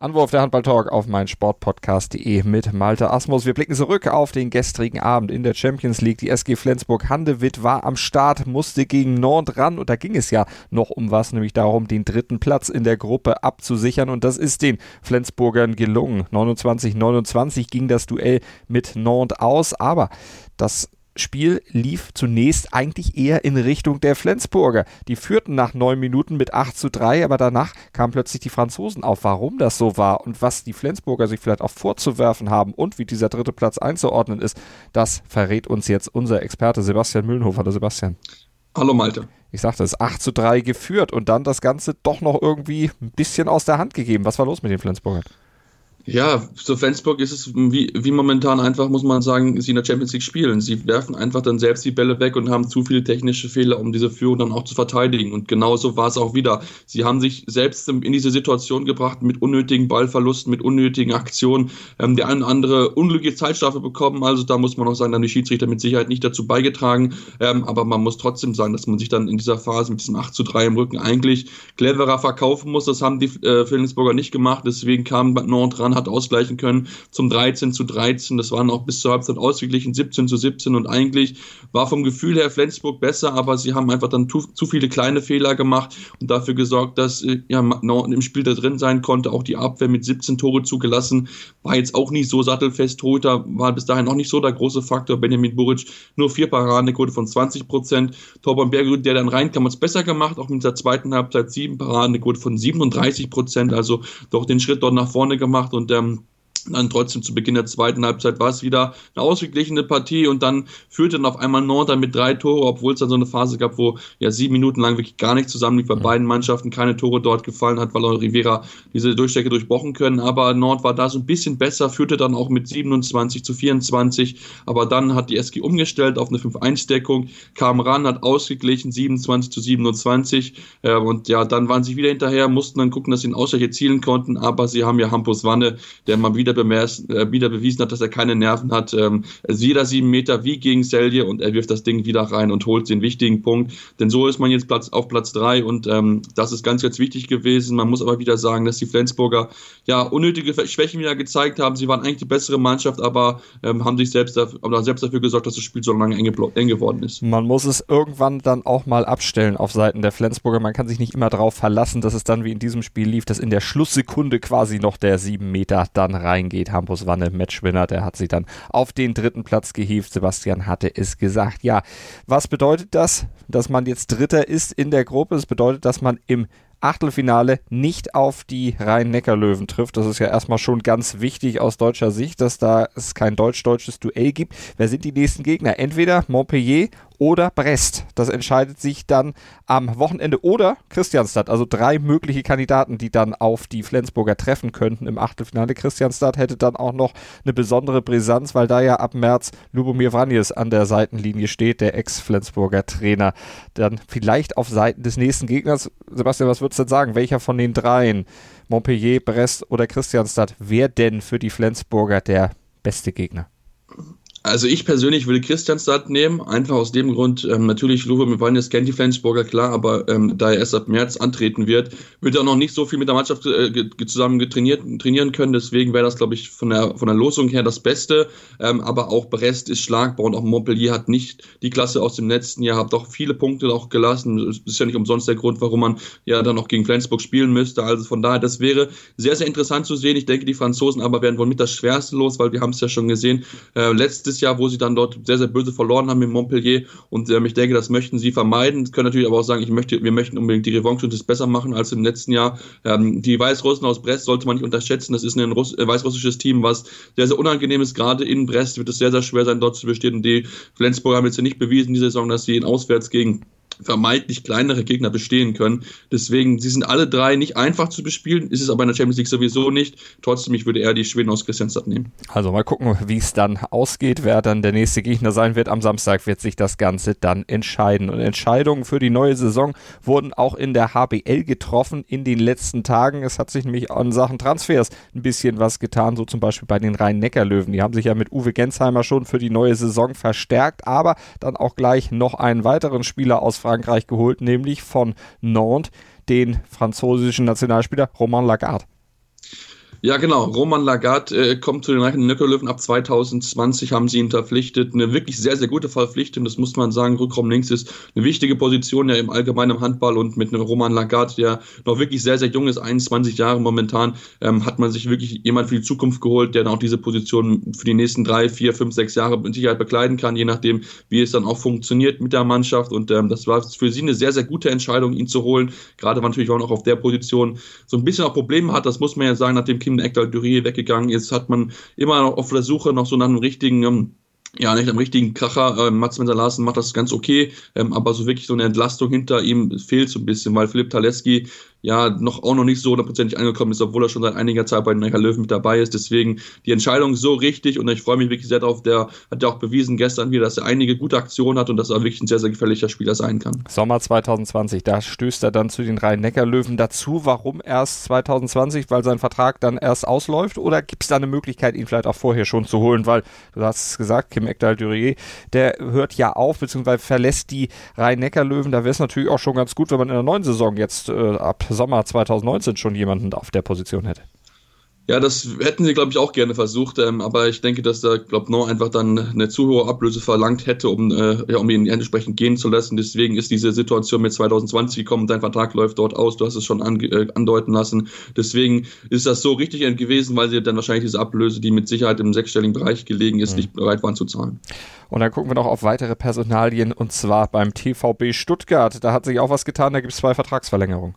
Anwurf der Handball-Talk auf mein Sportpodcast.de mit Malte Asmus. Wir blicken zurück auf den gestrigen Abend in der Champions League. Die SG Flensburg-Handewitt war am Start, musste gegen Nord ran und da ging es ja noch um was, nämlich darum, den dritten Platz in der Gruppe abzusichern und das ist den Flensburgern gelungen. 29-29 ging das Duell mit Nord aus, aber das Spiel lief zunächst eigentlich eher in Richtung der Flensburger. Die führten nach neun Minuten mit 8 zu 3, aber danach kamen plötzlich die Franzosen auf, warum das so war und was die Flensburger sich vielleicht auch vorzuwerfen haben und wie dieser dritte Platz einzuordnen ist, das verrät uns jetzt unser Experte Sebastian Mühlenhofer. Hallo Sebastian. Hallo Malte. Ich sagte es, 8 zu 3 geführt und dann das Ganze doch noch irgendwie ein bisschen aus der Hand gegeben. Was war los mit den Flensburgern? Ja, für Flensburg ist es wie, wie momentan einfach, muss man sagen, sie in der Champions League spielen. Sie werfen einfach dann selbst die Bälle weg und haben zu viele technische Fehler, um diese Führung dann auch zu verteidigen. Und genauso war es auch wieder. Sie haben sich selbst in diese Situation gebracht mit unnötigen Ballverlusten, mit unnötigen Aktionen. Ähm, der eine andere unglückliche Zeitstrafe bekommen. Also da muss man auch sagen, dann die Schiedsrichter mit Sicherheit nicht dazu beigetragen. Ähm, aber man muss trotzdem sagen, dass man sich dann in dieser Phase mit diesem 8 zu 3 im Rücken eigentlich cleverer verkaufen muss. Das haben die äh, Flensburger nicht gemacht. Deswegen kam Nord ran hat ausgleichen können zum 13 zu 13. Das waren auch bis zur Halbzeit ausgeglichen, 17 zu 17. Und eigentlich war vom Gefühl her Flensburg besser, aber sie haben einfach dann zu, zu viele kleine Fehler gemacht und dafür gesorgt, dass äh, ja, im Spiel da drin sein konnte. Auch die Abwehr mit 17 Tore zugelassen, war jetzt auch nicht so sattelfest. Torhüter war bis dahin noch nicht so der große Faktor. Benjamin Buric nur vier Paradenquote von 20 Prozent. Torben Bergerud, der dann reinkam, hat es besser gemacht, auch mit der zweiten Halbzeit sieben Paradenquote von 37 Prozent. Also doch den Schritt dort nach vorne gemacht und ähm, dann trotzdem zu Beginn der zweiten Halbzeit war es wieder eine ausgeglichene Partie und dann führte dann auf einmal Nord mit drei Tore, obwohl es dann so eine Phase gab, wo ja sieben Minuten lang wirklich gar nichts zusammenlief, bei beiden Mannschaften keine Tore dort gefallen hat, weil auch Rivera diese Durchstrecke durchbrochen können. Aber Nord war da so ein bisschen besser, führte dann auch mit 27 zu 24. Aber dann hat die SG umgestellt auf eine 5-1-Deckung, kam ran, hat ausgeglichen, 27 zu 27. Äh, und ja, dann waren sie wieder hinterher, mussten dann gucken, dass sie den Ausgleich erzielen konnten. Aber sie haben ja Hampus Wanne, der mal wieder äh, wieder bewiesen hat, dass er keine Nerven hat. Ähm, also jeder sieben Meter wie gegen Selje und er wirft das Ding wieder rein und holt den wichtigen Punkt. Denn so ist man jetzt Platz, auf Platz drei und ähm, das ist ganz, ganz wichtig gewesen. Man muss aber wieder sagen, dass die Flensburger ja unnötige Schwächen wieder gezeigt haben. Sie waren eigentlich die bessere Mannschaft, aber ähm, haben sich selbst dafür, aber selbst dafür gesorgt, dass das Spiel so lange eng, eng geworden ist. Man muss es irgendwann dann auch mal abstellen auf Seiten der Flensburger. Man kann sich nicht immer darauf verlassen, dass es dann wie in diesem Spiel lief, dass in der Schlusssekunde quasi noch der sieben Meter dann reingeht. Hampus Wanne, Matchwinner, der hat sich dann auf den dritten Platz gehievt. Sebastian hatte es gesagt. Ja, was bedeutet das, dass man jetzt Dritter ist in der Gruppe? Es bedeutet, dass man im Achtelfinale nicht auf die Rhein-Neckar-Löwen trifft. Das ist ja erstmal schon ganz wichtig aus deutscher Sicht, dass da es kein deutsch-deutsches Duell gibt. Wer sind die nächsten Gegner? Entweder Montpellier oder Brest. Das entscheidet sich dann am Wochenende oder Christianstadt. Also drei mögliche Kandidaten, die dann auf die Flensburger treffen könnten im Achtelfinale. Christianstadt hätte dann auch noch eine besondere Brisanz, weil da ja ab März Lubomir Vranjes an der Seitenlinie steht, der Ex-Flensburger Trainer. Dann vielleicht auf Seiten des nächsten Gegners. Sebastian, was würdest du denn sagen? Welcher von den dreien, Montpellier, Brest oder Christianstadt, wäre denn für die Flensburger der beste Gegner? Also ich persönlich würde Christianstadt nehmen, einfach aus dem Grund, ähm, natürlich Luwe mit Wannes kennt die Flensburger, klar, aber ähm, da er erst ab März antreten wird, wird er noch nicht so viel mit der Mannschaft äh, zusammen getrainiert, trainieren können, deswegen wäre das, glaube ich, von der, von der Losung her das Beste, ähm, aber auch Brest ist schlagbar und auch Montpellier hat nicht die Klasse aus dem letzten Jahr, hat doch viele Punkte auch gelassen, das ist ja nicht umsonst der Grund, warum man ja dann auch gegen Flensburg spielen müsste, also von daher, das wäre sehr, sehr interessant zu sehen, ich denke, die Franzosen aber werden wohl mit das Schwerste los, weil wir haben es ja schon gesehen, äh, letztes Jahr, wo sie dann dort sehr, sehr böse verloren haben in Montpellier. Und ähm, ich denke, das möchten sie vermeiden. Können natürlich aber auch sagen, ich möchte, wir möchten unbedingt die Revanche und das besser machen als im letzten Jahr. Ähm, die Weißrussen aus Brest sollte man nicht unterschätzen. Das ist ein Russ äh, weißrussisches Team, was sehr, sehr unangenehm ist. Gerade in Brest wird es sehr, sehr schwer sein, dort zu bestehen. Die Flensburger haben jetzt ja nicht bewiesen, diese Saison, dass sie in auswärts gegen vermeintlich kleinere Gegner bestehen können. Deswegen, sie sind alle drei nicht einfach zu bespielen, ist es aber in der Champions League sowieso nicht. Trotzdem, ich würde eher die Schweden aus Christianstadt nehmen. Also mal gucken, wie es dann ausgeht, wer dann der nächste Gegner sein wird. Am Samstag wird sich das Ganze dann entscheiden. Und Entscheidungen für die neue Saison wurden auch in der HBL getroffen in den letzten Tagen. Es hat sich nämlich an Sachen Transfers ein bisschen was getan, so zum Beispiel bei den Rhein-Neckar-Löwen. Die haben sich ja mit Uwe Gensheimer schon für die neue Saison verstärkt, aber dann auch gleich noch einen weiteren Spieler aus Frankreich geholt, nämlich von Nantes, den französischen Nationalspieler Romain Lagarde. Ja, genau. Roman Lagarde äh, kommt zu den Reichen Nöckerlöwen. Ab 2020 haben sie ihn verpflichtet. Eine wirklich sehr, sehr gute Verpflichtung. Das muss man sagen. Rückraum links ist eine wichtige Position ja im allgemeinen Handball und mit einem Roman Lagarde, der noch wirklich sehr, sehr jung ist, 21 Jahre momentan, ähm, hat man sich wirklich jemand für die Zukunft geholt, der dann auch diese Position für die nächsten drei, vier, fünf, sechs Jahre mit Sicherheit bekleiden kann, je nachdem, wie es dann auch funktioniert mit der Mannschaft. Und ähm, das war für sie eine sehr, sehr gute Entscheidung, ihn zu holen. Gerade weil natürlich auch noch auf der Position so ein bisschen auch Probleme hat. Das muss man ja sagen, nachdem Kim Ekdal Durie weggegangen ist, hat man immer noch auf der Suche noch so nach einem richtigen ähm, ja, nicht am richtigen Kracher. Ähm, Mats Larsen macht das ganz okay, ähm, aber so wirklich so eine Entlastung hinter ihm fehlt so ein bisschen, weil Philipp Taleski ja noch auch noch nicht so hundertprozentig angekommen ist, obwohl er schon seit einiger Zeit bei den Neckar Löwen mit dabei ist. Deswegen die Entscheidung so richtig und ich freue mich wirklich sehr darauf. Der hat ja auch bewiesen gestern wieder, dass er einige gute Aktionen hat und dass er wirklich ein sehr, sehr gefährlicher Spieler sein kann. Sommer 2020, da stößt er dann zu den Rhein-Neckar-Löwen dazu. Warum erst 2020? Weil sein Vertrag dann erst ausläuft oder gibt es da eine Möglichkeit, ihn vielleicht auch vorher schon zu holen? Weil du hast es gesagt, Kim Ekdal-Durier, der hört ja auf, beziehungsweise verlässt die Rhein-Neckar-Löwen. Da wäre es natürlich auch schon ganz gut, wenn man in der neuen Saison jetzt äh, ab Sommer 2019 schon jemanden auf der Position hätte. Ja, das hätten sie, glaube ich, auch gerne versucht, ähm, aber ich denke, dass da, glaube No einfach dann eine zu hohe Ablöse verlangt hätte, um, äh, ja, um ihn entsprechend gehen zu lassen. Deswegen ist diese Situation mit 2020 gekommen, dein Vertrag läuft dort aus, du hast es schon äh, andeuten lassen. Deswegen ist das so richtig gewesen, weil sie dann wahrscheinlich diese Ablöse, die mit Sicherheit im sechsstelligen Bereich gelegen ist, mhm. nicht bereit waren zu zahlen. Und dann gucken wir noch auf weitere Personalien und zwar beim TVB Stuttgart. Da hat sich auch was getan, da gibt es zwei Vertragsverlängerungen.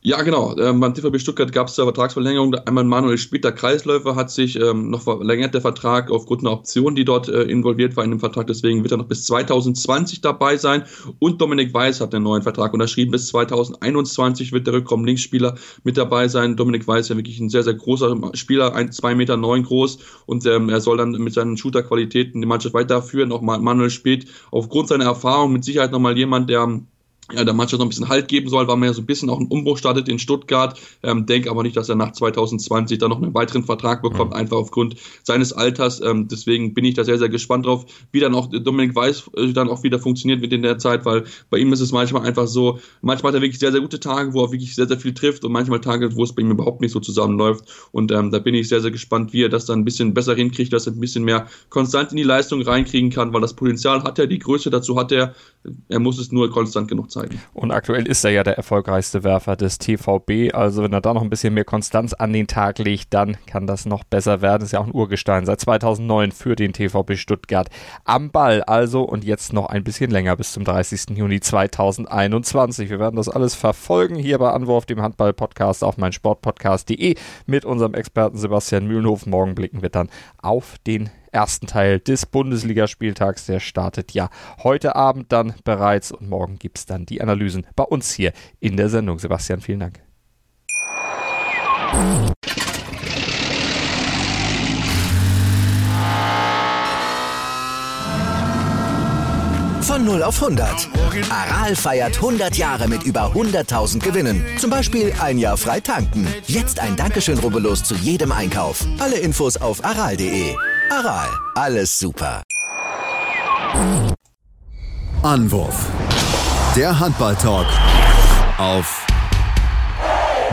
Ja, genau. Ähm, beim TVB Stuttgart gab es da Vertragsverlängerung. Einmal Manuel Spitter, Kreisläufer, hat sich ähm, noch verlängert, der Vertrag, aufgrund einer Option, die dort äh, involviert war in dem Vertrag. Deswegen wird er noch bis 2020 dabei sein. Und Dominik Weiß hat einen neuen Vertrag unterschrieben. Bis 2021 wird der Rückraum-Linksspieler mit dabei sein. Dominik Weiß ist ja wirklich ein sehr, sehr großer Spieler, ein, zwei Meter neun groß. Und ähm, er soll dann mit seinen Shooter-Qualitäten die Mannschaft weiterführen. Auch Manuel Spät aufgrund seiner Erfahrung mit Sicherheit nochmal jemand, der ja, der Mannschaft noch ein bisschen Halt geben soll, weil man ja so ein bisschen auch einen Umbruch startet in Stuttgart. Ähm, denke aber nicht, dass er nach 2020 dann noch einen weiteren Vertrag bekommt, mhm. einfach aufgrund seines Alters. Ähm, deswegen bin ich da sehr, sehr gespannt drauf, wie dann auch Dominik Weiß äh, dann auch wieder funktioniert wird in der Zeit, weil bei ihm ist es manchmal einfach so, manchmal hat er wirklich sehr, sehr gute Tage, wo er wirklich sehr, sehr viel trifft und manchmal Tage, wo es bei ihm überhaupt nicht so zusammenläuft. Und ähm, da bin ich sehr, sehr gespannt, wie er das dann ein bisschen besser hinkriegt, dass er ein bisschen mehr konstant in die Leistung reinkriegen kann, weil das Potenzial hat er, die Größe dazu hat er. Er muss es nur konstant genug zeigen. Und aktuell ist er ja der erfolgreichste Werfer des TVB. Also wenn er da noch ein bisschen mehr Konstanz an den Tag legt, dann kann das noch besser werden. Ist ja auch ein Urgestein seit 2009 für den TVB Stuttgart am Ball. Also und jetzt noch ein bisschen länger bis zum 30. Juni 2021. Wir werden das alles verfolgen hier bei Anwurf, dem Handball-Podcast auf meinsportpodcast.de mit unserem Experten Sebastian Mühlenhof. Morgen blicken wir dann auf den ersten Teil des Bundesligaspieltags. Der startet ja heute Abend dann bereits und morgen gibt es dann die Analysen bei uns hier in der Sendung. Sebastian, vielen Dank. Von 0 auf 100. Aral feiert 100 Jahre mit über 100.000 Gewinnen. Zum Beispiel ein Jahr frei tanken. Jetzt ein Dankeschön, rubbellos zu jedem Einkauf. Alle Infos auf aral.de. Aral, alles super. Anwurf. Der Handball-Talk auf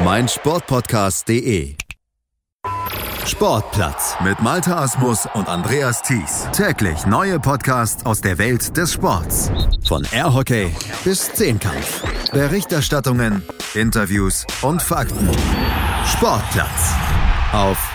meinsportpodcast.de. Sportplatz mit Malta Asmus und Andreas Thies. Täglich neue Podcasts aus der Welt des Sports. Von Airhockey bis Zehnkampf. Berichterstattungen, Interviews und Fakten. Sportplatz auf